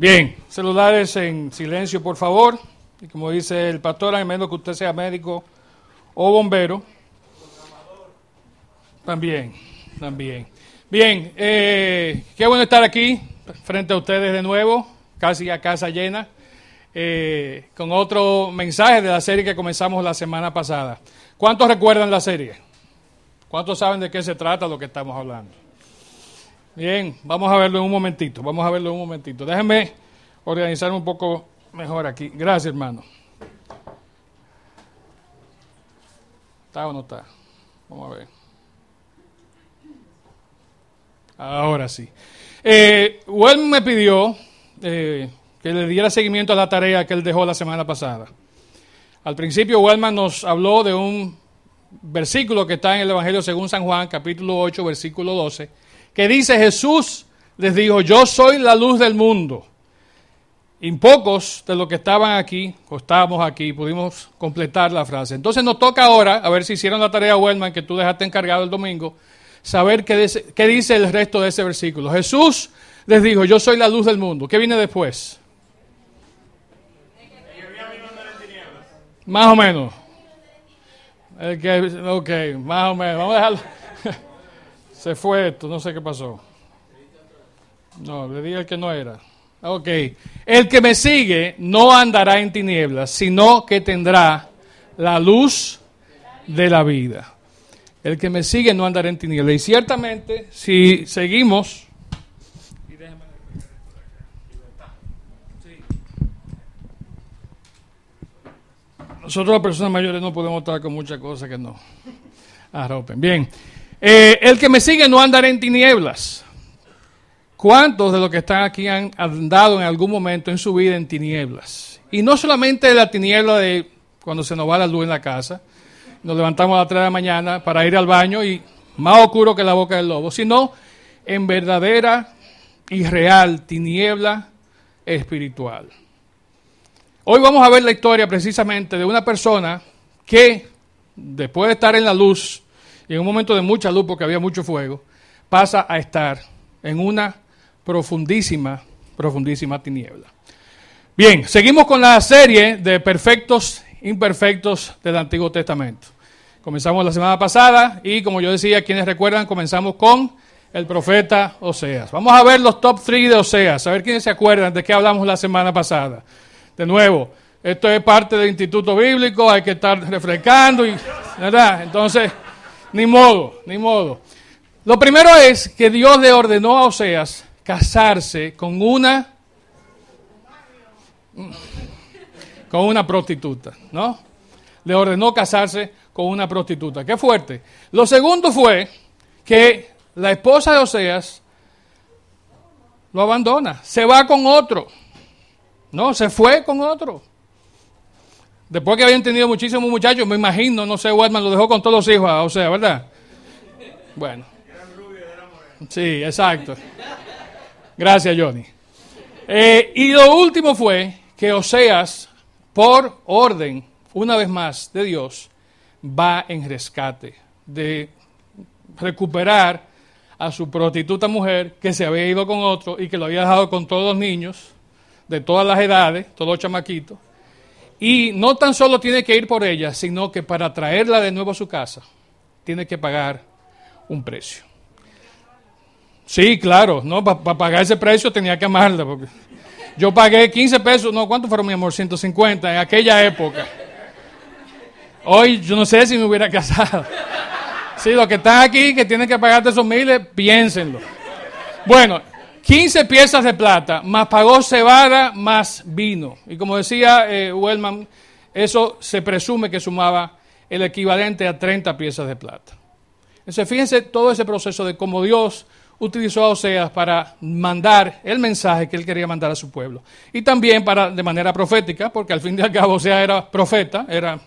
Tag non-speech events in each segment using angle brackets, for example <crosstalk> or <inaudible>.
Bien, celulares en silencio, por favor. Y como dice el pastor, a menos que usted sea médico o bombero. También, también. Bien, eh, qué bueno estar aquí frente a ustedes de nuevo, casi a casa llena, eh, con otro mensaje de la serie que comenzamos la semana pasada. ¿Cuántos recuerdan la serie? ¿Cuántos saben de qué se trata lo que estamos hablando? Bien, vamos a verlo en un momentito, vamos a verlo en un momentito. Déjenme organizar un poco mejor aquí. Gracias, hermano. ¿Está o no está? Vamos a ver. Ahora sí. Eh, me pidió eh, que le diera seguimiento a la tarea que él dejó la semana pasada. Al principio, Wellman nos habló de un versículo que está en el Evangelio según San Juan, capítulo 8, versículo 12 que dice Jesús les dijo, yo soy la luz del mundo. Y pocos de los que estaban aquí, o estábamos aquí, pudimos completar la frase. Entonces nos toca ahora, a ver si hicieron la tarea, Wellman, que tú dejaste encargado el domingo, saber qué dice, qué dice el resto de ese versículo. Jesús les dijo, yo soy la luz del mundo. ¿Qué viene después? Más o menos. ok, más o menos. Vamos a dejarlo. Se fue esto, no sé qué pasó. No, le dije el que no era. Ok. El que me sigue no andará en tinieblas, sino que tendrá la luz de la vida. El que me sigue no andará en tinieblas. Y ciertamente, si seguimos. Nosotros las personas mayores no podemos estar con muchas cosas que no arropen. Bien. Eh, el que me sigue no andará en tinieblas. ¿Cuántos de los que están aquí han andado en algún momento en su vida en tinieblas? Y no solamente la tiniebla de cuando se nos va la luz en la casa, nos levantamos a las 3 de la mañana para ir al baño y más oscuro que la boca del lobo, sino en verdadera y real tiniebla espiritual. Hoy vamos a ver la historia precisamente de una persona que, después de estar en la luz, y en un momento de mucha luz, porque había mucho fuego, pasa a estar en una profundísima, profundísima tiniebla. Bien, seguimos con la serie de perfectos imperfectos del Antiguo Testamento. Comenzamos la semana pasada y como yo decía, quienes recuerdan, comenzamos con el profeta Oseas. Vamos a ver los top 3 de Oseas, a ver quiénes se acuerdan de qué hablamos la semana pasada. De nuevo, esto es parte del Instituto Bíblico, hay que estar refrescando y, ¿verdad? Entonces, ni modo, ni modo. Lo primero es que Dios le ordenó a Oseas casarse con una con una prostituta, ¿no? Le ordenó casarse con una prostituta. Qué fuerte. Lo segundo fue que la esposa de Oseas lo abandona, se va con otro. No, se fue con otro. Después que habían tenido muchísimos muchachos, me imagino, no sé, Waltman lo dejó con todos los hijos, o sea, ¿verdad? Bueno. Sí, exacto. Gracias, Johnny. Eh, y lo último fue que Oseas, por orden, una vez más, de Dios, va en rescate de recuperar a su prostituta mujer que se había ido con otro y que lo había dejado con todos los niños de todas las edades, todos los chamaquitos y no tan solo tiene que ir por ella, sino que para traerla de nuevo a su casa, tiene que pagar un precio. Sí, claro, no, para pagar ese precio tenía que amarla. Porque yo pagué 15 pesos, no, ¿cuánto fueron, mi amor? 150 en aquella época. Hoy yo no sé si me hubiera <laughs> casado. Sí, los que están aquí, que tienen que pagarte esos miles, piénsenlo. Bueno, 15 piezas de plata, más pagó cebada, más vino. Y como decía eh, Wellman, eso se presume que sumaba el equivalente a 30 piezas de plata. Entonces, fíjense todo ese proceso de cómo Dios utilizó a Oseas para mandar el mensaje que él quería mandar a su pueblo. Y también para, de manera profética, porque al fin y al cabo Oseas era profeta, era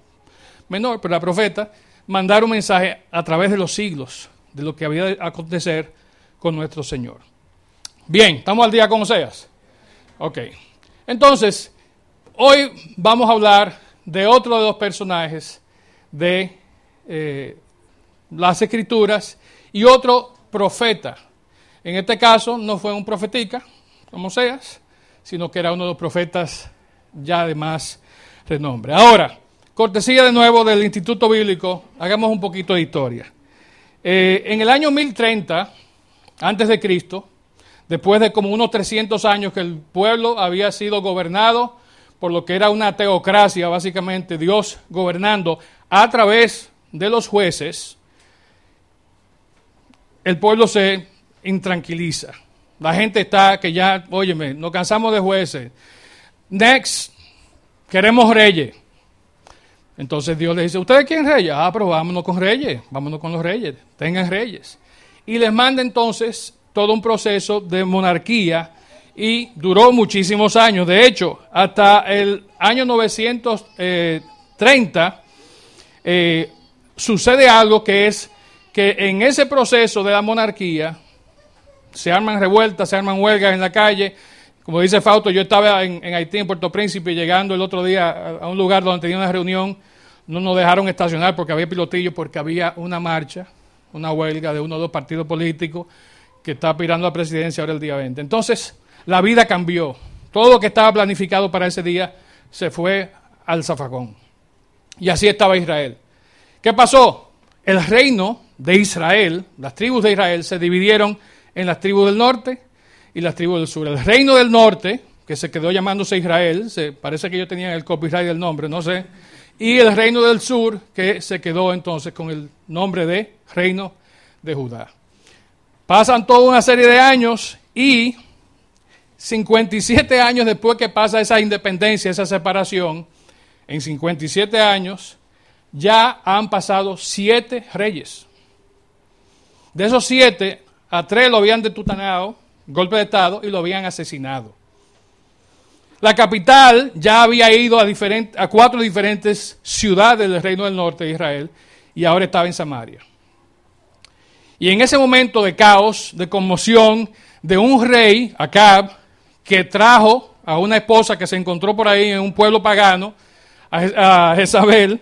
menor, pero era profeta, mandar un mensaje a través de los siglos de lo que había de acontecer con nuestro Señor. Bien, ¿estamos al día con Oseas? Ok. Entonces, hoy vamos a hablar de otro de los personajes de eh, las escrituras y otro profeta. En este caso no fue un profetica, como Oseas, sino que era uno de los profetas ya de más renombre. Ahora, cortesía de nuevo del Instituto Bíblico, hagamos un poquito de historia. Eh, en el año 1030, antes de Cristo, después de como unos 300 años que el pueblo había sido gobernado por lo que era una teocracia, básicamente Dios gobernando a través de los jueces, el pueblo se intranquiliza. La gente está que ya, óyeme, nos cansamos de jueces. Next, queremos reyes. Entonces Dios le dice, ¿ustedes quieren reyes? Ah, pero vámonos con reyes, vámonos con los reyes, tengan reyes. Y les manda entonces todo un proceso de monarquía y duró muchísimos años. De hecho, hasta el año 930 eh, sucede algo que es que en ese proceso de la monarquía se arman revueltas, se arman huelgas en la calle. Como dice Fausto, yo estaba en, Haití, en Puerto Príncipe, llegando el otro día a, un lugar donde tenía una reunión. No nos dejaron estacionar porque había pilotillos, porque había una marcha, una huelga de uno o dos partidos políticos que está aspirando a presidencia ahora el día 20. Entonces, la vida cambió. Todo lo que estaba planificado para ese día se fue al zafacón. Y así estaba Israel. ¿Qué pasó? El reino de Israel, las tribus de Israel, se dividieron en las tribus del norte y las tribus del sur. El reino del norte, que se quedó llamándose Israel, se, parece que ellos tenían el copyright del nombre, no sé, y el reino del sur, que se quedó entonces con el nombre de reino de Judá. Pasan toda una serie de años y 57 años después que pasa esa independencia, esa separación, en 57 años ya han pasado siete reyes. De esos siete, a tres lo habían detutanado, golpe de Estado, y lo habían asesinado. La capital ya había ido a, a cuatro diferentes ciudades del Reino del Norte de Israel y ahora estaba en Samaria. Y en ese momento de caos, de conmoción, de un rey, Acab, que trajo a una esposa que se encontró por ahí en un pueblo pagano, a Jezabel,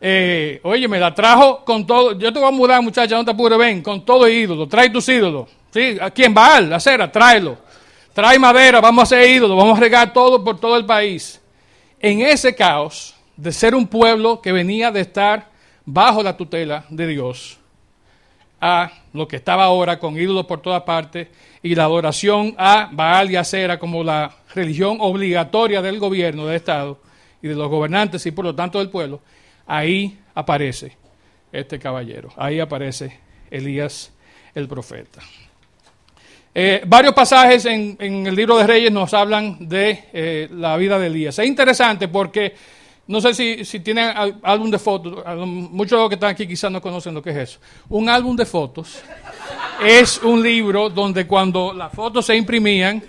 eh, oye, me la trajo con todo. Yo te voy a mudar, muchacha, no te apures, ven, con todo ídolo. Trae tus ídolos. ¿Sí? ¿A quién va? La cera, tráelo. Trae madera, vamos a hacer ídolos, vamos a regar todo por todo el país. En ese caos de ser un pueblo que venía de estar bajo la tutela de Dios, a lo que estaba ahora con ídolos por todas partes y la adoración a Baal y a Cera como la religión obligatoria del gobierno del Estado y de los gobernantes y por lo tanto del pueblo, ahí aparece este caballero, ahí aparece Elías el profeta. Eh, varios pasajes en, el libro de Reyes nos hablan de eh, la vida de Elías. Es interesante porque, no sé si, si tienen álbum de fotos, muchos de los que están aquí quizás no conocen lo que es eso. Un álbum de fotos es un libro donde cuando las fotos se imprimían,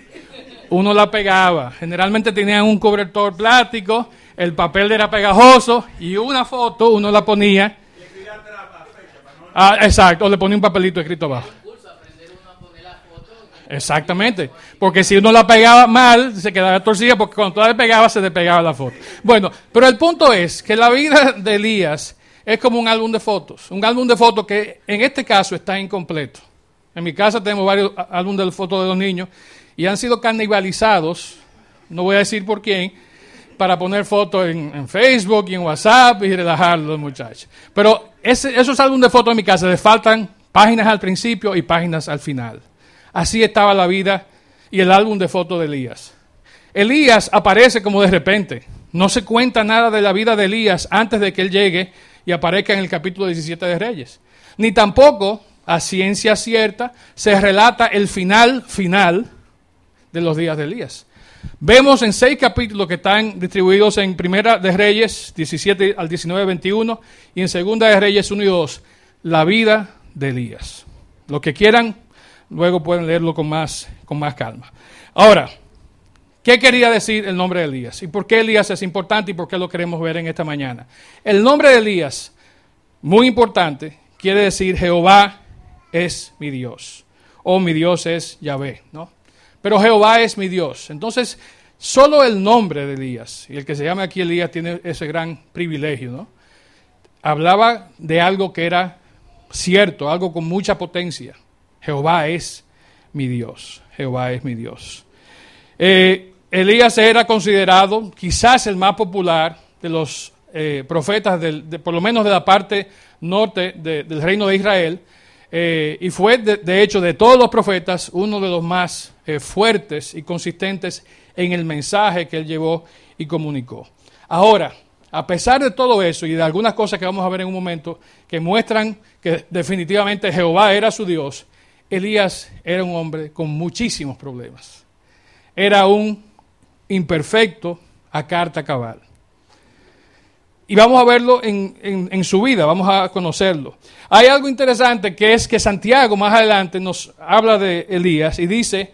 uno la pegaba. Generalmente tenían un cobertor plástico el papel era pegajoso y una foto uno la ponía. Ah, exacto, o le ponía un papelito escrito abajo. Exactamente, porque si uno la pegaba mal, se quedaba torcida, porque cuando tú la pegaba, se despegaba la foto. Bueno, pero el punto es que la vida de Elías es como un álbum de fotos, un álbum de fotos que en este caso está incompleto. En mi casa tenemos varios álbumes de fotos de los niños y han sido canibalizados, no voy a decir por quién, para poner fotos en, Facebook y en WhatsApp y relajar a los muchachos. Pero esos álbumes de fotos en mi casa le faltan páginas al principio y páginas al final. Así estaba la vida y el álbum de fotos de Elías. Elías aparece como de repente. No se cuenta nada de la vida de Elías antes de que él llegue y aparezca en el capítulo 17 de Reyes. Ni tampoco, a ciencia cierta, se relata el final final de los días de Elías. Vemos en seis capítulos que están distribuidos en Primera de Reyes 17 al 19, 21 y en Segunda de Reyes 1 y 2, la vida de Elías. Los que quieran, luego pueden leerlo con más, con más calma. Ahora, ¿qué quería decir el nombre de Elías? ¿Y por qué Elías es importante y por qué lo queremos ver en esta mañana? El nombre de Elías, muy importante, quiere decir Jehová es mi Dios. O mi Dios es Yahvé, ¿no? Pero Jehová es mi Dios. Entonces, solo el nombre de Elías, y el que se llama aquí Elías tiene ese gran privilegio, ¿no? Hablaba de algo que era cierto, algo con mucha potencia. Jehová es mi Dios. Jehová es mi Dios. Eh, Elías era considerado quizás el más popular de los eh, profetas, del, de, por lo menos de la parte norte de, del reino de Israel, eh, y fue, de, de, hecho, de todos los profetas, uno de los más fuertes y consistentes en el mensaje que él llevó y comunicó. Ahora, a pesar de todo eso y de algunas cosas que vamos a ver en un momento que muestran que definitivamente Jehová era su Dios, Elías era un hombre con muchísimos problemas. Era un imperfecto a carta cabal. Y vamos a verlo en, en, su vida, vamos a conocerlo. Hay algo interesante que es que Santiago más adelante nos habla de Elías y dice,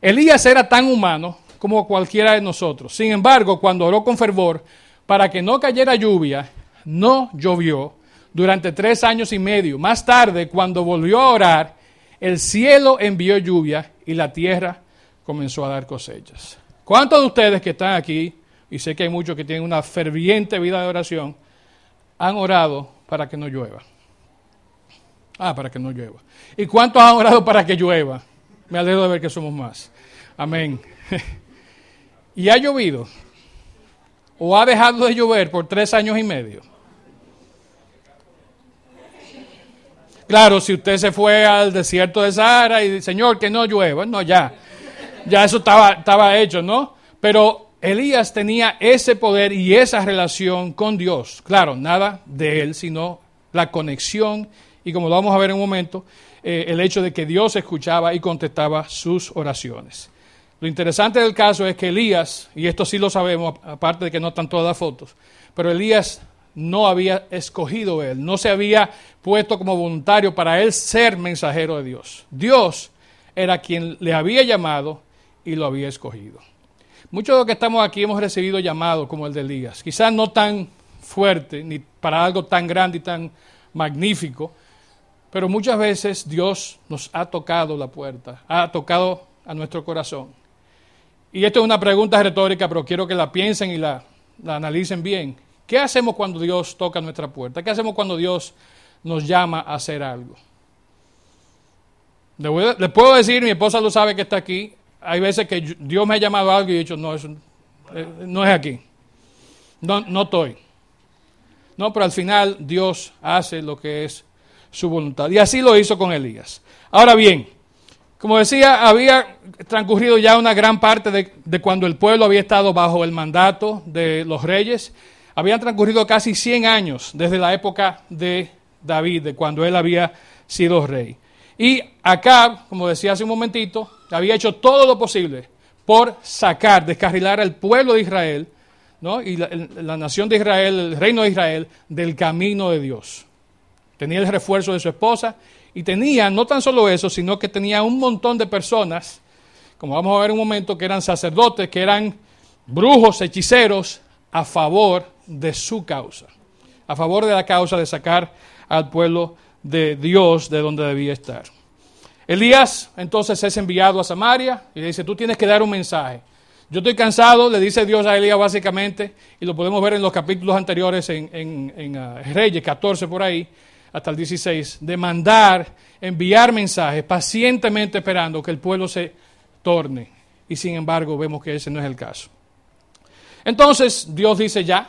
Elías era tan humano como cualquiera de nosotros. Sin embargo, cuando oró con fervor para que no cayera lluvia, no llovió durante tres años y medio. Más tarde, cuando volvió a orar, el cielo envió lluvia y la tierra comenzó a dar cosechas. ¿Cuántos de ustedes que están aquí y sé que hay muchos que tienen una ferviente vida de oración, han orado para que no llueva. Ah, para que no llueva. ¿Y cuántos han orado para que llueva? Me alegro de ver que somos más. Amén. <laughs> ¿Y ha llovido? ¿O ha dejado de llover por tres años y medio? Claro, si usted se fue al desierto de Sahara y dice, Señor, que no llueva, no, ya. Ya eso estaba, estaba hecho, ¿no? Pero Elías tenía ese poder y esa relación con Dios. Claro, nada de él, sino la conexión y como lo vamos a ver en un momento, eh, el hecho de que Dios escuchaba y contestaba sus oraciones. Lo interesante del caso es que Elías, y esto sí lo sabemos, aparte de que no están todas las fotos, pero Elías no había escogido él, no se había puesto como voluntario para él ser mensajero de Dios. Dios era quien le había llamado y lo había escogido. Muchos de los que estamos aquí hemos recibido llamados como el de Elías, quizás no tan fuerte ni para algo tan grande y tan magnífico, pero muchas veces Dios nos ha tocado la puerta, ha tocado a nuestro corazón. Y esto es una pregunta retórica, pero quiero que la piensen y la, la analicen bien. ¿Qué hacemos cuando Dios toca nuestra puerta? ¿Qué hacemos cuando Dios nos llama a hacer algo? Le, le puedo decir, mi esposa lo sabe que está aquí, hay veces que Dios me ha llamado a algo y he dicho, no, eso, eh, no es aquí. No, no estoy. No, pero al final Dios hace lo que es su voluntad. Y así lo hizo con Elías. Ahora bien, como decía, había transcurrido ya una gran parte de, de, cuando el pueblo había estado bajo el mandato de los reyes. Habían transcurrido casi 100 años desde la época de David, de cuando él había sido rey. Y acá, como decía hace un momentito, había hecho todo lo posible por sacar, descarrilar al pueblo de Israel ¿no? y la, nación de Israel, el reino de Israel, del camino de Dios. Tenía el refuerzo de su esposa y tenía no tan solo eso, sino que tenía un montón de personas, como vamos a ver un momento, que eran sacerdotes, que eran brujos, hechiceros, a favor de su causa, a favor de la causa de sacar al pueblo de Dios de donde debía estar. Elías entonces es enviado a Samaria y le dice, tú tienes que dar un mensaje. Yo estoy cansado, le dice Dios a Elías básicamente, y lo podemos ver en los capítulos anteriores en, en, en uh, Reyes 14 por ahí, hasta el 16, de mandar, enviar mensajes, pacientemente esperando que el pueblo se torne. Y sin embargo vemos que ese no es el caso. Entonces Dios dice ya,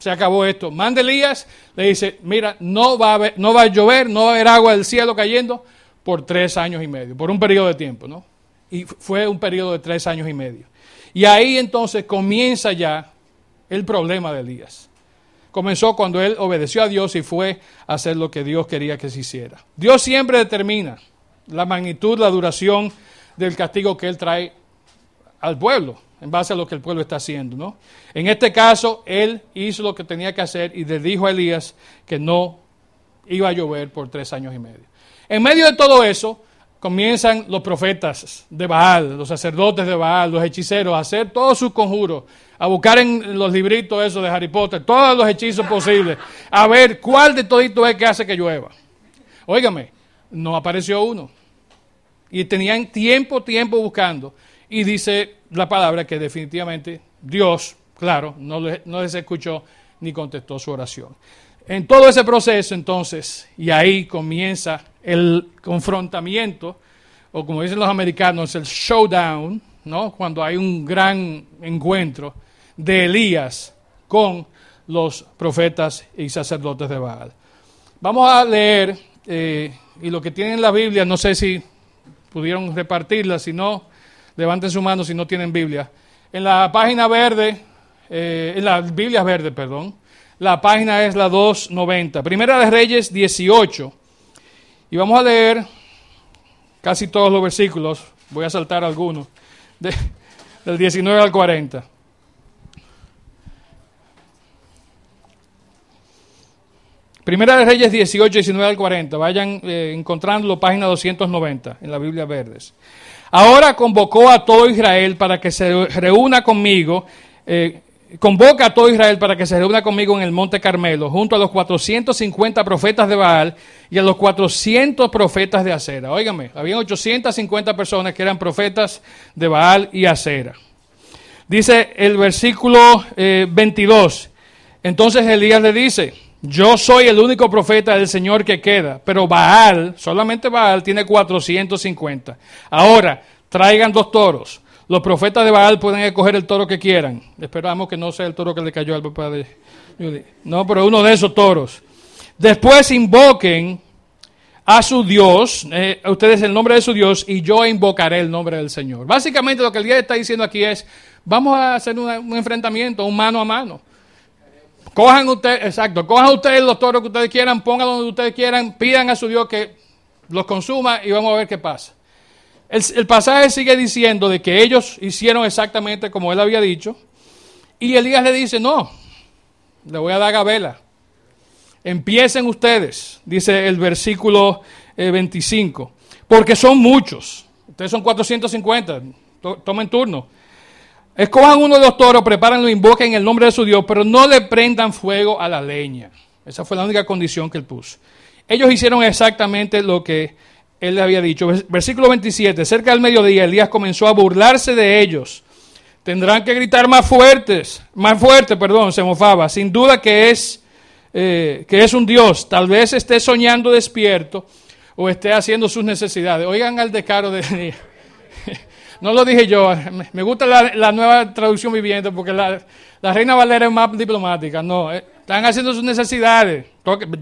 se acabó esto. Manda Elías, le dice, mira, no va, a no va a llover, no va a haber agua del cielo cayendo por tres años y medio, por un periodo de tiempo, ¿no? Y fue un periodo de tres años y medio. Y ahí entonces comienza ya el problema de Elías. Comenzó cuando él obedeció a Dios y fue a hacer lo que Dios quería que se hiciera. Dios siempre determina la magnitud, la duración del castigo que él trae al pueblo en base a lo que el pueblo está haciendo, ¿no? En este caso, él hizo lo que tenía que hacer y le dijo a Elías que no iba a llover por tres años y medio. En medio de todo eso, comienzan los profetas de Baal, los sacerdotes de Baal, los hechiceros, a hacer todos sus conjuros, a buscar en los libritos esos de Harry Potter, todos los hechizos posibles, a ver cuál de todito es que hace que llueva. Óigame, no apareció uno. Y tenían tiempo, tiempo buscando. Y dice la palabra que definitivamente Dios, claro, no les, no les escuchó ni contestó su oración. En todo ese proceso, entonces, y ahí comienza el confrontamiento, o como dicen los americanos, el showdown, ¿no? Cuando hay un gran encuentro de Elías con los profetas y sacerdotes de Baal. Vamos a leer, eh, y lo que tienen en la Biblia, no sé si pudieron repartirla, si no, levanten su mano si no tienen Biblia. En la página verde, eh, en la Biblia verde, perdón, la página es la 290. Primera de Reyes 18. Y vamos a leer casi todos los versículos, voy a saltar algunos, del 19 al 40. Primera de Reyes 18, 19 al 40. Vayan eh, encontrándolo, página 290 en la Biblia Verdes. Ahora convocó a todo Israel para que se reúna conmigo. Eh, convoca a todo Israel para que se reúna conmigo en el Monte Carmelo, junto a los 450 profetas de Baal y a los 400 profetas de Acera. Óigame, había 850 personas que eran profetas de Baal y Acera. Dice el versículo 22. Eh, Entonces Elías le dice, yo soy el único profeta del Señor que queda, pero Baal, solamente Baal, tiene 450. Ahora, traigan dos toros. Los profetas de Baal pueden escoger el toro que quieran. Esperamos que no sea el toro que le cayó al papá de No, pero uno de esos toros. Después invoquen a su Dios, eh, ustedes el nombre de su Dios, y yo invocaré el nombre del Señor. Básicamente lo que el día está diciendo aquí es, vamos a hacer un enfrentamiento, un mano a mano. Cojan ustedes, exacto, cojan ustedes los toros que ustedes quieran, pónganlos donde ustedes quieran, pidan a su Dios que los consuma y vamos a ver qué pasa. El, pasaje sigue diciendo de que ellos hicieron exactamente como él había dicho. Y Elías le dice, no, le voy a dar gabela. Empiecen ustedes, dice el versículo 25, eh, porque son muchos. Ustedes son 450, tomen turno. Escojan uno de los toros, prepárenlo, invoquen el nombre de su Dios, pero no le prendan fuego a la leña. Esa fue la única condición que él puso. Ellos hicieron exactamente lo que él le había dicho. Versículo 27. Cerca del mediodía, Elías comenzó a burlarse de ellos. Tendrán que gritar más fuertes, más fuerte, perdón, se mofaba. Sin duda que es, eh, que es un Dios. Tal vez esté soñando despierto o esté haciendo sus necesidades. Oigan al descaro de Elías. No lo dije yo, me gusta la, nueva traducción viviente porque la, Reina Valera es más diplomática. No, eh, están haciendo sus necesidades.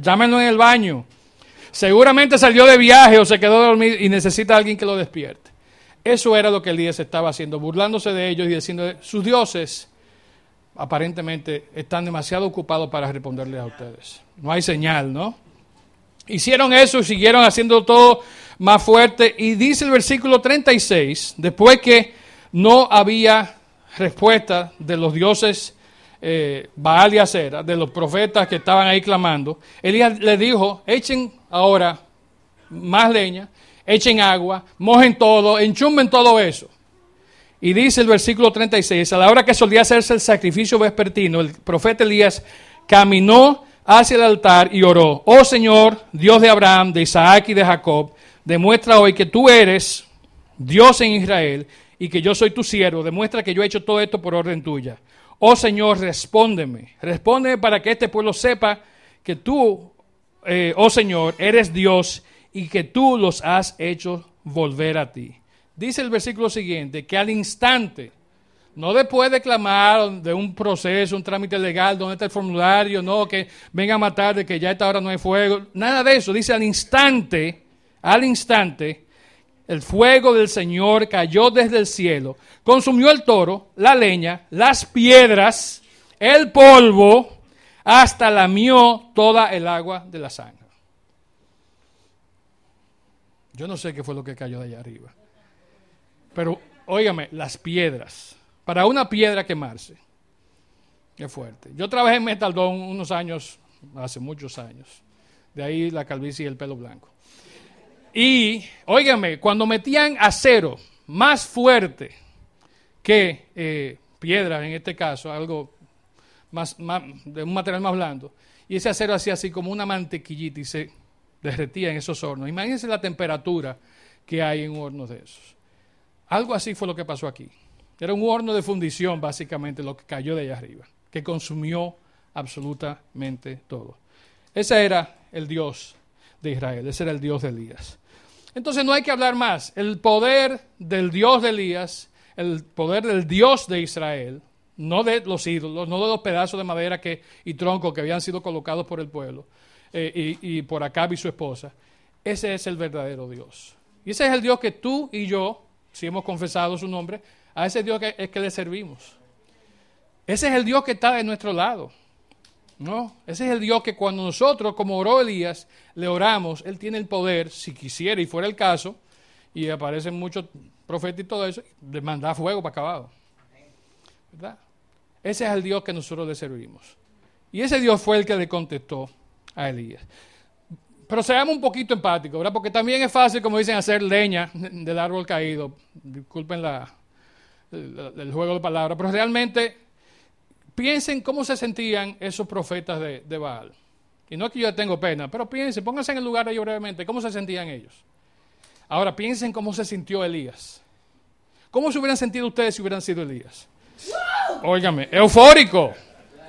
Llámenlo en el baño. Seguramente salió de viaje o se quedó dormido y necesita a alguien que lo despierte. Eso era lo que Elías estaba haciendo, burlándose de ellos y diciendo, sus dioses aparentemente están demasiado ocupados para responderles a ustedes. No hay señal, ¿no? Hicieron eso siguieron haciendo todo más fuerte. Y dice el versículo 36, después que no había respuesta de los dioses eh, Baal y Acera, de los profetas que estaban ahí clamando, Elías le dijo, echen ahora más leña, echen agua, mojen todo, enchumben todo eso. Y dice el versículo 36, a la hora que solía hacerse el sacrificio vespertino, el profeta Elías caminó hacia el altar y oró, oh Señor, Dios de Abraham, de Isaac y de Jacob, demuestra hoy que tú eres Dios en Israel y que yo soy tu siervo, demuestra que yo he hecho todo esto por orden tuya. Oh Señor, respóndeme, respóndeme para que este pueblo sepa que tú, eh, oh Señor, eres Dios y que tú los has hecho volver a ti. Dice el versículo siguiente que al instante, no después de clamar de un proceso, un trámite legal, donde está el formulario, no, que venga a matar, de que ya a esta hora no hay fuego, nada de eso. Dice al instante, al instante, el fuego del Señor cayó desde el cielo, consumió el toro, la leña, las piedras, el polvo, hasta lamió toda el agua de la sangre. Yo no sé qué fue lo que cayó de allá arriba. Pero, óigame, las piedras. Para una piedra quemarse. Qué fuerte. Yo trabajé en Metaldón unos años, hace muchos años. De ahí la calvicie y el pelo blanco. Y, óigame, cuando metían acero más fuerte que eh, piedra, en este caso, algo más, de un material más blando, y ese acero hacía así como una mantequillita y se derretía en esos hornos. Imagínense la temperatura que hay en un horno de esos. Algo así fue lo que pasó aquí. Era un horno de fundición, básicamente, lo que cayó de allá arriba, que consumió absolutamente todo. Ese era el Dios de Israel. Ese era el Dios de Elías. Entonces no hay que hablar más. El poder del Dios de Elías el poder del Dios de Israel, no de los ídolos, no de los pedazos de madera que, y tronco que habían sido colocados por el pueblo eh, y, por acá y su esposa. Ese es el verdadero Dios. Y ese es el Dios que tú y yo, si hemos confesado su nombre, a ese Dios que, es que le servimos. Ese es el Dios que está de nuestro lado. No, ese es el Dios que cuando nosotros, como oró Elías, le oramos, Él tiene el poder, si quisiera y fuera el caso, y aparecen muchos profetas y todo eso, de mandar fuego para acabado. ¿Verdad? Ese es el Dios que nosotros le servimos. Y ese Dios fue el que le contestó a Elías. Pero seamos un poquito empáticos, ¿verdad? Porque también es fácil, como dicen, hacer leña del árbol caído. Disculpen la, el, juego de palabras, pero realmente piensen cómo se sentían esos profetas de, Baal. Y no es que yo tengo pena, pero piensen, pónganse en el lugar de ellos brevemente, cómo se sentían ellos. Ahora piensen cómo se sintió Elías. ¿Cómo se hubieran sentido ustedes si hubieran sido Elías? Óigame, eufórico,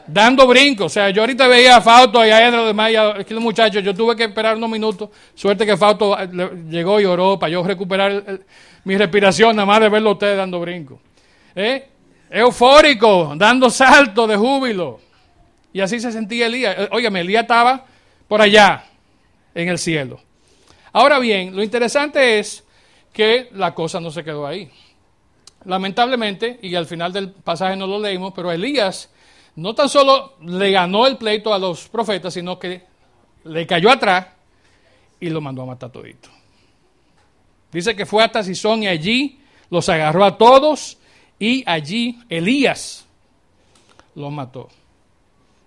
dando brincos. O sea, yo ahorita veía a Fausto y a Edra de Maya, es que los muchachos, yo tuve que esperar unos minutos. Suerte que Fausto eh, llegó y oró para yo recuperar mi respiración, nada más de verlo a ustedes dando brincos. ¿Eh? Eufórico, dando saltos de júbilo. Y así se sentía Elías. Eh, óigame, Elías estaba por allá, en el cielo. Ahora bien, lo interesante es que la cosa no se quedó ahí. Lamentablemente, y al final del pasaje no lo leímos, pero Elías no tan solo le ganó el pleito a los profetas, sino que le cayó atrás y lo mandó a matar todito. Dice que fue hasta Sison y allí los agarró a todos y allí Elías los mató.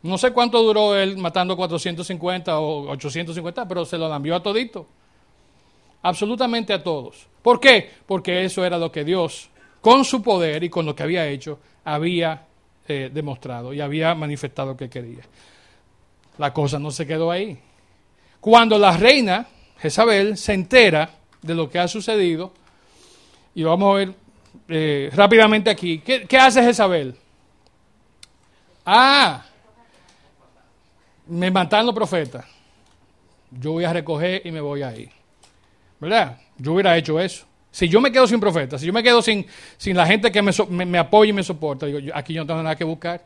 No sé cuánto duró él matando 450 o 850, pero se lo envió a todito. Absolutamente a todos. ¿Por qué? Porque eso era lo que Dios con su poder y con lo que había hecho, había eh, demostrado y había manifestado que quería. La cosa no se quedó ahí. Cuando la reina Jezabel se entera de lo que ha sucedido, y vamos a ver eh, rápidamente aquí, ¿qué, ¿qué hace Jezabel? Ah, me matan los profetas. Yo voy a recoger y me voy a ir. ¿Verdad? Yo hubiera hecho eso. Si yo me quedo sin profeta, si yo me quedo sin, sin la gente que me, me, apoya y me soporta, digo, aquí yo no tengo nada que buscar.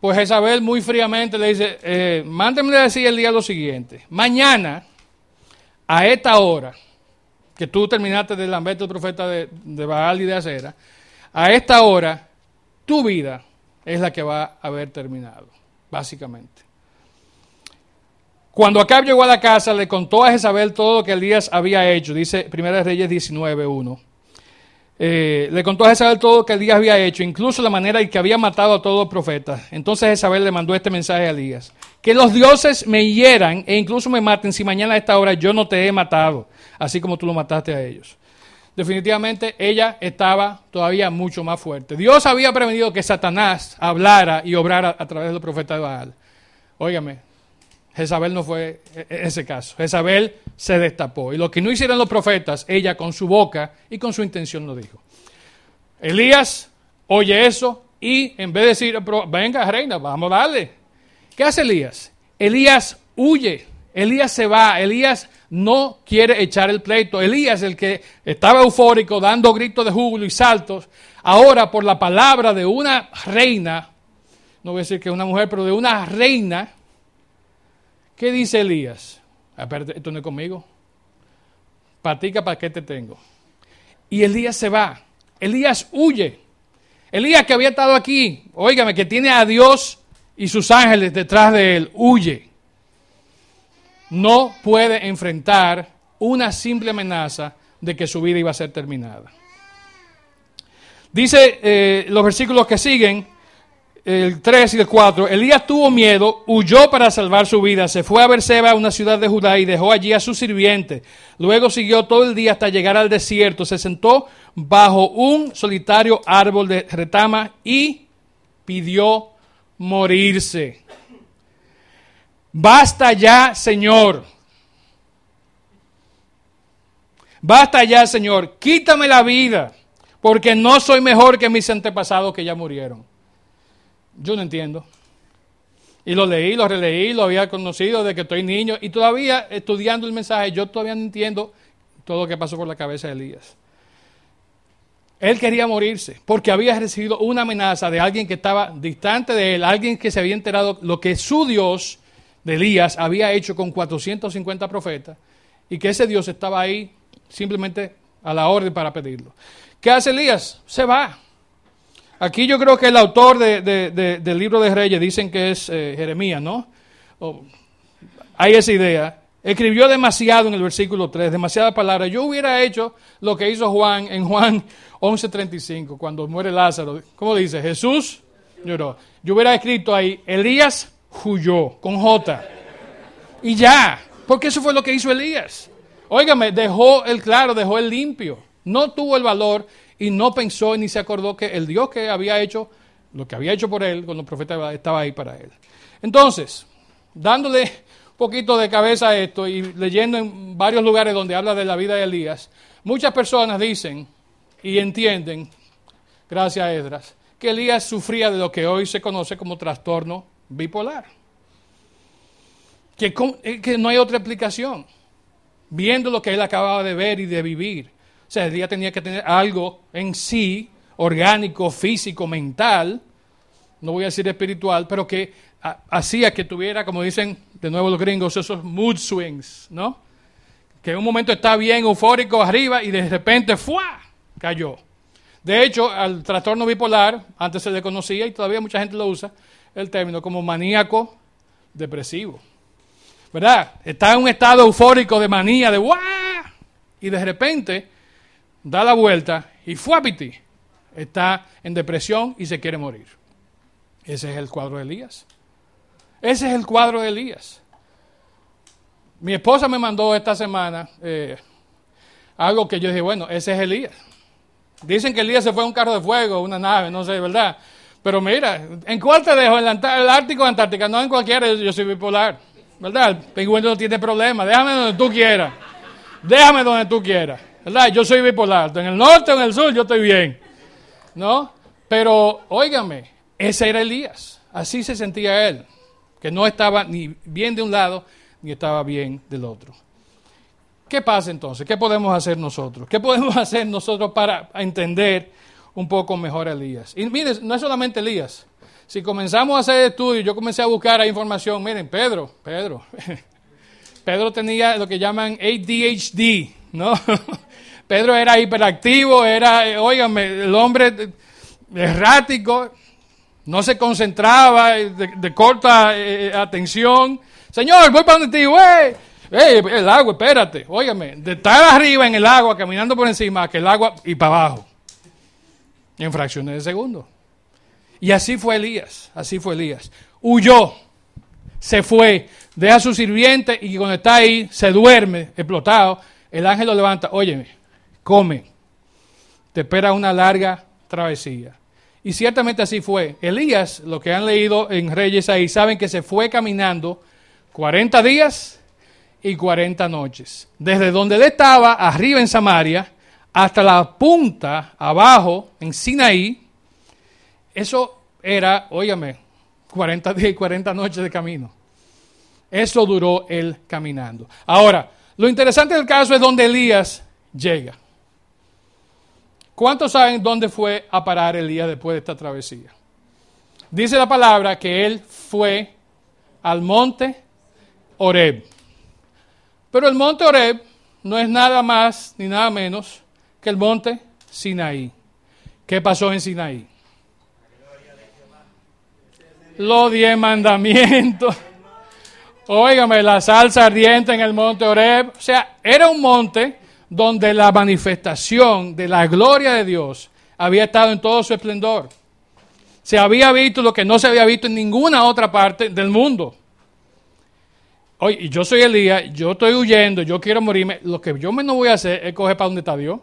Pues Isabel muy fríamente le dice, eh, mándeme decir el día lo siguiente. Mañana, a esta hora, que tú terminaste de lamberte el profeta de, de Baal y de Acera, a esta hora, tu vida es la que va a haber terminado, básicamente. Cuando Acab llegó a la casa, le contó a Jezabel todo lo que Elías había hecho. Dice 1 Reyes 19.1. Eh, le contó a Jezabel todo lo que Elías había hecho, incluso la manera en que había matado a todos los profetas. Entonces Jezabel le mandó este mensaje a Elías. Que los dioses me hieran e incluso me maten si mañana a esta hora yo no te he matado, así como tú lo mataste a ellos. Definitivamente ella estaba todavía mucho más fuerte. Dios había prevenido que Satanás hablara y obrara a través del profeta de Baal. Óigame, Jezabel no fue e-, e-, ese caso. Jezabel se destapó. Y lo que no hicieron los profetas, ella con su boca y con su intención lo dijo. Elías oye eso y en vez de decir, venga reina, vamos a darle. ¿Qué hace Elías? Elías huye. Elías se va. Elías no quiere echar el pleito. Elías, el que estaba eufórico, dando gritos de júbilo y saltos, ahora por la palabra de una reina, no voy a decir que una mujer, pero de una reina, ¿Qué dice Elías? Espérate, esto no es conmigo. Patica, ¿para qué te tengo? Y Elías se va. Elías huye. Elías que había estado aquí, óigame, que tiene a Dios y sus ángeles detrás de él, huye. No puede enfrentar una simple amenaza de que su vida iba a ser terminada. Dice eh, los versículos que siguen, el 3 y el 4, Elías tuvo miedo, huyó para salvar su vida, se fue a Berseba, una ciudad de Judá, y dejó allí a su sirviente. Luego siguió todo el día hasta llegar al desierto, se sentó bajo un solitario árbol de retama y pidió morirse. Basta ya, Señor. Basta ya, Señor. Quítame la vida, porque no soy mejor que mis antepasados que ya murieron. Yo no entiendo. Y lo leí, lo releí, lo había conocido desde que estoy niño. Y todavía estudiando el mensaje, yo todavía no entiendo todo lo que pasó por la cabeza de Elías. Él quería morirse porque había recibido una amenaza de alguien que estaba distante de él, alguien que se había enterado lo que su Dios de Elías había hecho con 450 profetas y que ese Dios estaba ahí simplemente a la orden para pedirlo. ¿Qué hace Elías? Se va. Aquí yo creo que el autor del libro de Reyes, dicen que es eh, Jeremías, ¿no? hay esa idea. Escribió demasiado en el versículo 3, demasiadas palabras. Yo hubiera hecho lo que hizo Juan en Juan 11:35, cuando muere Lázaro. ¿Cómo dice? Jesús lloró. Yo hubiera escrito ahí, Elías huyó, con J. Y ya, porque eso fue lo que hizo Elías. Óigame, dejó el claro, dejó el limpio. No tuvo el valor y no pensó ni se acordó que el Dios que había hecho, lo que había hecho por él, con los profetas, estaba ahí para él. Entonces, dándole poquito de cabeza esto y leyendo en varios lugares donde habla de la vida de Elías, muchas personas dicen y entienden, gracias a Edras, que Elías sufría de lo que hoy se conoce como trastorno bipolar. Que, eh, que no hay otra explicación. Viendo lo que él acababa de ver y de vivir. O sea, Elías tenía que tener algo en sí, orgánico, físico, mental, no voy a decir espiritual, pero que hacía que tuviera, como dicen de nuevo los gringos, esos mood swings, ¿no? Que en un momento está bien eufórico arriba y de repente ¡fua! cayó. De hecho, al trastorno bipolar, antes se le conocía y todavía mucha gente lo usa, el término como maníaco depresivo. ¿Verdad? Está en un estado eufórico de manía, de ¡guau! Y de repente da la vuelta y ¡fuapiti! Está en depresión y se quiere morir. Ese es el cuadro de Elías. Ese es el cuadro de Elías. Mi esposa me mandó esta semana eh, algo que yo dije, bueno, ese es Elías. Dicen que Elías se fue a un carro de fuego, una nave, no sé, ¿verdad? Pero mira, ¿en cuál te dejo? ¿En el Ártico o Antártica? No, en cualquiera, yo soy bipolar. ¿Verdad? El pingüino no tiene problema. Déjame donde tú quieras. Déjame donde tú quieras. ¿Verdad? Yo soy bipolar. En el norte o en el sur yo estoy bien. ¿No? Pero, óigame, ese era Elías. Así se sentía él. Que no estaba ni bien de un lado ni estaba bien del otro. ¿Qué pasa entonces? ¿Qué podemos hacer nosotros? ¿Qué podemos <laughs> hacer nosotros para entender un poco mejor a Elías. Y miren, no es solamente Elías. Si comenzamos a hacer estudios, yo comencé a buscar información. Miren, Pedro, Pedro. <laughs> Pedro tenía lo que llaman ADHD, ¿no? <laughs> Pedro era hiperactivo, era, óigame, el hombre errático, no se concentraba, de, corta eh, atención. Señor, voy para donde ti, güey. el agua, espérate, óigame, de estar arriba en el agua, caminando por encima, que el agua y para abajo en fracciones de segundo. Y así fue Elías, así fue Elías. Huyó, se fue, deja a su sirviente y cuando está ahí se duerme, explotado. El ángel lo levanta, óyeme, come, te espera una larga travesía. Y ciertamente así fue. Elías, lo que han leído en Reyes ahí, saben que se fue caminando 40 días y 40 noches. Desde donde él estaba, arriba en Samaria, hasta la punta, abajo, en Sinaí, eso era, óigame, 40 días y 40 noches de camino. Eso duró él caminando. Ahora, lo interesante del caso es donde Elías llega. ¿Cuántos saben dónde fue a parar Elías después de esta travesía? Dice la palabra que él fue al monte Oreb. Pero el monte Oreb no es nada más ni nada menos el monte Sinaí. ¿Qué pasó en Sinaí? Los diez mandamientos. Óigame, la salsa ardiente en el monte Oreb. O sea, era un monte donde la manifestación de la gloria de Dios había estado en todo su esplendor. Se había visto lo que no se había visto en ninguna otra parte del mundo. Oye, yo soy Elías, yo estoy huyendo, yo quiero morirme. Lo que yo menos voy a hacer es coger para donde está Dios.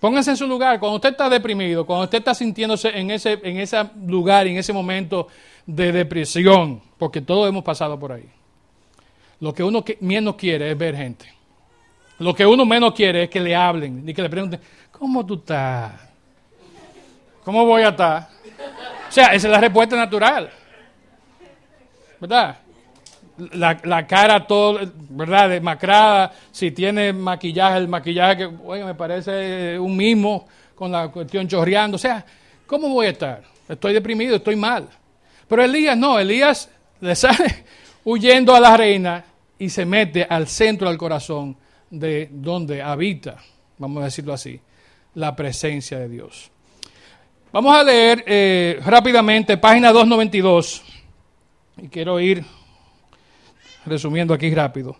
Póngase en su lugar. Cuando usted está deprimido, cuando usted está sintiéndose en ese, en ese lugar, en ese momento de depresión, porque todos hemos pasado por ahí. Lo que uno menos quiere es ver gente. Lo que uno menos quiere es que le hablen, ni que le pregunten, ¿cómo tú estás? ¿Cómo voy a estar? O sea, esa es la respuesta natural. ¿Verdad? la, cara todo, ¿verdad? Demacrada, si tiene maquillaje, el maquillaje que, oye, me parece un mismo con la cuestión chorreando. O sea, ¿cómo voy a estar? Estoy deprimido, estoy mal. Pero Elías no, Elías le sale <laughs> huyendo a la reina y se mete al centro del corazón de donde habita, vamos a decirlo así, la presencia de Dios. Vamos a leer eh, rápidamente página 292 y quiero ir resumiendo aquí rápido.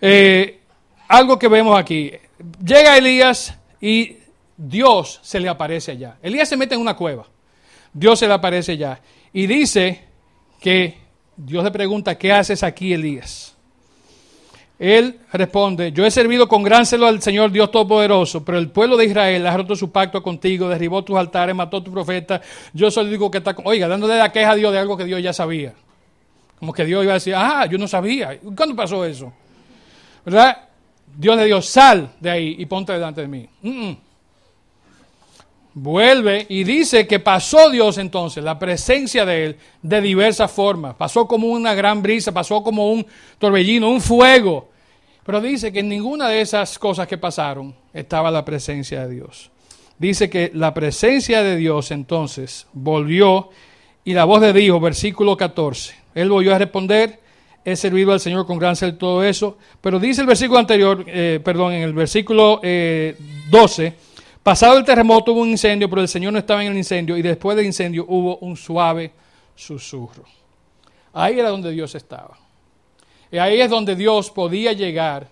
Eh, algo que vemos aquí. Llega Elías y Dios se le aparece allá. Elías se mete en una cueva. Dios se le aparece allá. Y dice que Dios le pregunta, ¿qué haces aquí, Elías? Él responde, yo he servido con gran celo al Señor Dios Todopoderoso, pero el pueblo de Israel ha roto su pacto contigo, derribó tus altares, mató a tu profeta. Yo soy el único que está... Oiga, dándole la queja a Dios de algo que Dios ya sabía. Como que Dios iba a decir, ah, yo no sabía. ¿Cuándo pasó eso? ¿Verdad? Dios le dijo, sal de ahí y ponte delante de mí. Vuelve y dice que pasó Dios entonces, la presencia de Él, de diversas formas. Pasó como una gran brisa, pasó como un torbellino, un fuego. Pero dice que en ninguna de esas cosas que pasaron estaba la presencia de Dios. Dice que la presencia de Dios entonces volvió y la voz de Dios, versículo 14, él volvió a responder, he servido al Señor con gran celo todo eso. Pero dice el versículo anterior, eh, perdón, en el versículo 12, eh, pasado el terremoto hubo un incendio, pero el Señor no estaba en el incendio y después del incendio hubo un suave susurro. Ahí era donde Dios estaba. Y ahí es donde Dios podía llegar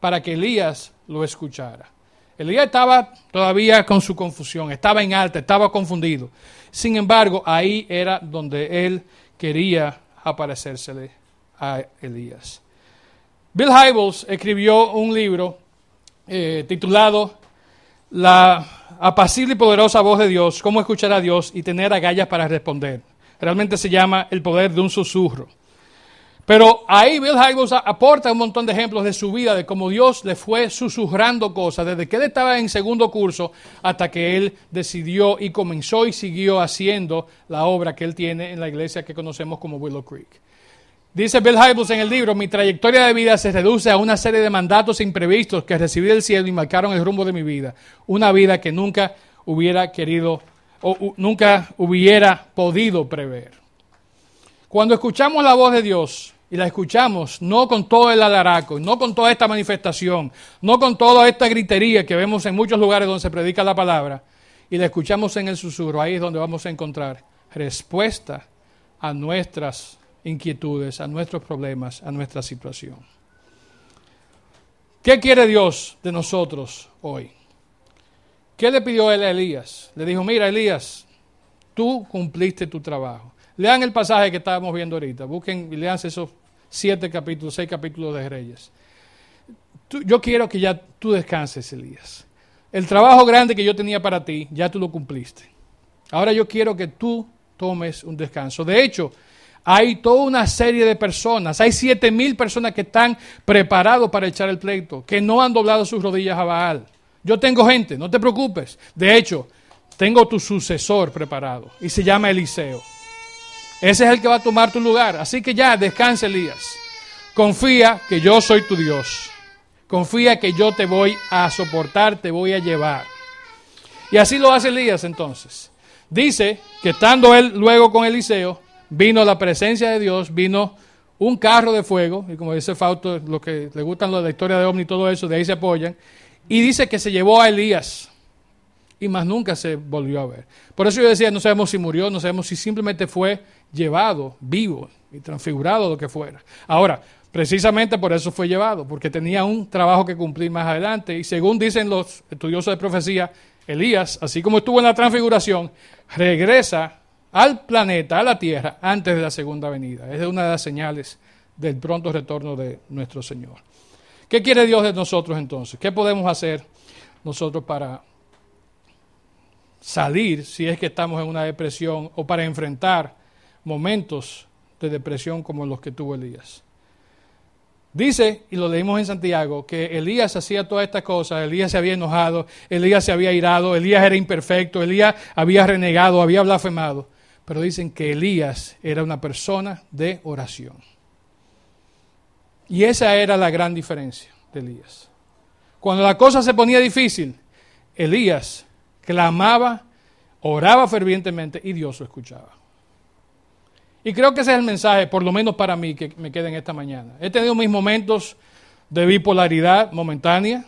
para que Elías lo escuchara. Elías estaba todavía con su confusión, estaba en alta, estaba confundido. Sin embargo, ahí era donde él quería aparecérsele a Elías. Bill Hybels escribió un libro eh, titulado La apacible y poderosa voz de Dios, cómo escuchar a Dios y tener agallas para responder. Realmente se llama El poder de un susurro. Pero ahí Bill Hybels aporta un montón de ejemplos de su vida, de cómo Dios le fue susurrando cosas, desde que él estaba en segundo curso hasta que él decidió y comenzó y siguió haciendo la obra que él tiene en la iglesia que conocemos como Willow Creek. Dice Bill Hybels en el libro, mi trayectoria de vida se reduce a una serie de mandatos imprevistos que recibí del cielo y marcaron el rumbo de mi vida. Una vida que nunca hubiera querido o nunca hubiera podido prever. Cuando escuchamos la voz de Dios, y la escuchamos, no con todo el alaraco, no con toda esta manifestación, no con toda esta gritería que vemos en muchos lugares donde se predica la palabra, y la escuchamos en el susurro, ahí es donde vamos a encontrar respuesta a nuestras inquietudes, a nuestros problemas, a nuestra situación. ¿Qué quiere Dios de nosotros hoy? ¿Qué le pidió él a Elías? Le dijo, mira Elías, tú cumpliste tu trabajo. Lean el pasaje que estábamos viendo ahorita, busquen y lean esos siete capítulos, seis capítulos de Reyes. yo quiero que ya tú descanses, Elías. El trabajo grande que yo tenía para ti, ya tú lo cumpliste. Ahora yo quiero que tú tomes un descanso. De hecho, hay toda una serie de personas, hay siete mil personas que están preparados para echar el pleito, que no han doblado sus rodillas a Baal. Yo tengo gente, no te preocupes. De hecho, tengo tu sucesor preparado y se llama Eliseo. Ese es el que va a tomar tu lugar. Así que ya, descansa Elías. Confía que yo soy tu Dios. Confía que yo te voy a soportar, te voy a llevar. Y así lo hace Elías entonces. Dice que estando él luego con Eliseo, vino la presencia de Dios, vino un carro de fuego, y como dice Fausto, lo que le gustan la historia de Omni y todo eso, de ahí se apoyan, y dice que se llevó a Elías y más nunca se volvió a ver. Por eso yo decía, no sabemos si murió, no sabemos si simplemente fue llevado vivo y transfigurado, lo que fuera. Ahora, precisamente por eso fue llevado, porque tenía un trabajo que cumplir más adelante. Y según dicen los estudiosos de profecía, Elías, así como estuvo en la transfiguración, regresa al planeta, a la tierra, antes de la segunda venida. Es una de las señales del pronto retorno de nuestro Señor. ¿Qué quiere Dios de nosotros entonces? ¿Qué podemos hacer nosotros para salir si es que estamos en una depresión o para enfrentar momentos de depresión como los que tuvo Elías. Dice, y lo leímos en Santiago, que Elías hacía todas estas cosas, Elías se había enojado, Elías se había irado, Elías era imperfecto, Elías había renegado, había blasfemado, pero dicen que Elías era una persona de oración. Y esa era la gran diferencia de Elías. Cuando la cosa se ponía difícil, Elías clamaba, oraba fervientemente y Dios lo escuchaba. Y creo que ese es el mensaje, por lo menos para mí, que me queda en esta mañana. He tenido mis momentos de bipolaridad momentánea,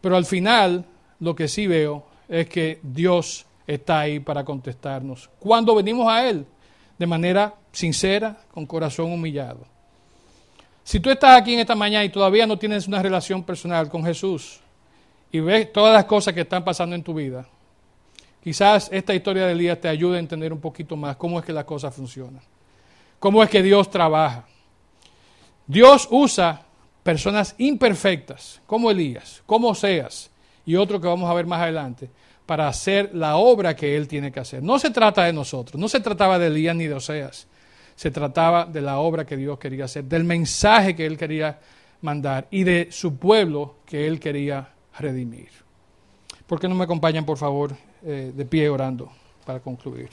pero al final lo que sí veo es que Dios está ahí para contestarnos. Cuando venimos a Él, de manera sincera, con corazón humillado. Si tú estás aquí en esta mañana y todavía no tienes una relación personal con Jesús y ves todas las cosas que están pasando en tu vida, quizás esta historia de Elías te ayude a entender un poquito más cómo es que las cosas funcionan, cómo es que Dios trabaja. Dios usa personas imperfectas, como Elías, como Oseas y otro que vamos a ver más adelante, para hacer la obra que Él tiene que hacer. No se trata de nosotros, no se trataba de Elías ni de Oseas, se trataba de la obra que Dios quería hacer, del mensaje que Él quería mandar y de su pueblo que Él quería redimir. ¿Por qué no me acompañan, por favor, eh, de pie orando para concluir?